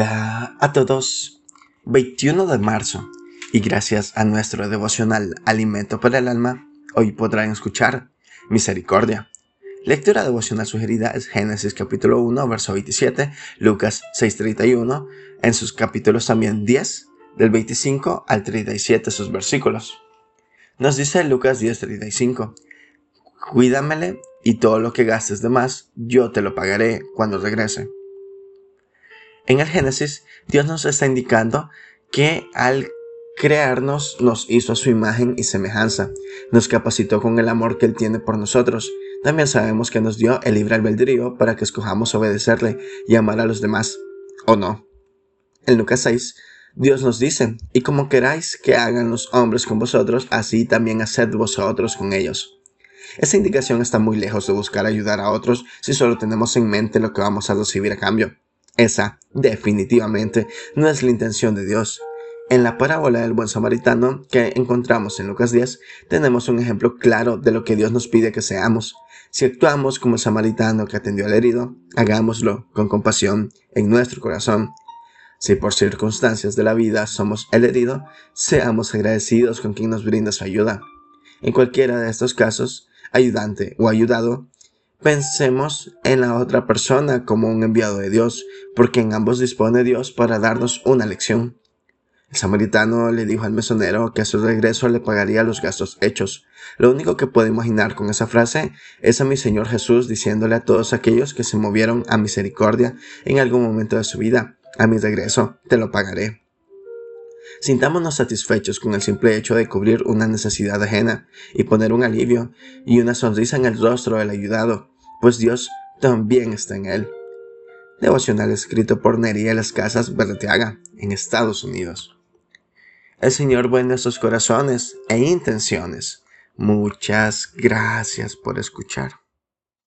Hola a todos. 21 de marzo. Y gracias a nuestro devocional Alimento para el Alma, hoy podrán escuchar Misericordia. Lectura devocional sugerida es Génesis capítulo 1, verso 27, Lucas 6:31, en sus capítulos también 10, del 25 al 37 sus versículos. Nos dice Lucas 10:35, Cuídamele y todo lo que gastes de más, yo te lo pagaré cuando regrese. En el Génesis, Dios nos está indicando que al crearnos nos hizo a su imagen y semejanza, nos capacitó con el amor que Él tiene por nosotros. También sabemos que nos dio el libre albedrío para que escojamos obedecerle y amar a los demás, o no. En Lucas 6, Dios nos dice, y como queráis que hagan los hombres con vosotros, así también haced vosotros con ellos. Esta indicación está muy lejos de buscar ayudar a otros si solo tenemos en mente lo que vamos a recibir a cambio. Esa, definitivamente, no es la intención de Dios. En la parábola del buen samaritano que encontramos en Lucas 10, tenemos un ejemplo claro de lo que Dios nos pide que seamos. Si actuamos como el samaritano que atendió al herido, hagámoslo con compasión en nuestro corazón. Si por circunstancias de la vida somos el herido, seamos agradecidos con quien nos brinda su ayuda. En cualquiera de estos casos, ayudante o ayudado, Pensemos en la otra persona como un enviado de Dios, porque en ambos dispone Dios para darnos una lección. El samaritano le dijo al mesonero que a su regreso le pagaría los gastos hechos. Lo único que puedo imaginar con esa frase es a mi Señor Jesús diciéndole a todos aquellos que se movieron a misericordia en algún momento de su vida, a mi regreso te lo pagaré. Sintámonos satisfechos con el simple hecho de cubrir una necesidad ajena y poner un alivio y una sonrisa en el rostro del ayudado, pues Dios también está en él. Devocional escrito por Nería Las Casas Berteaga, en Estados Unidos. El Señor ve nuestros corazones e intenciones. Muchas gracias por escuchar.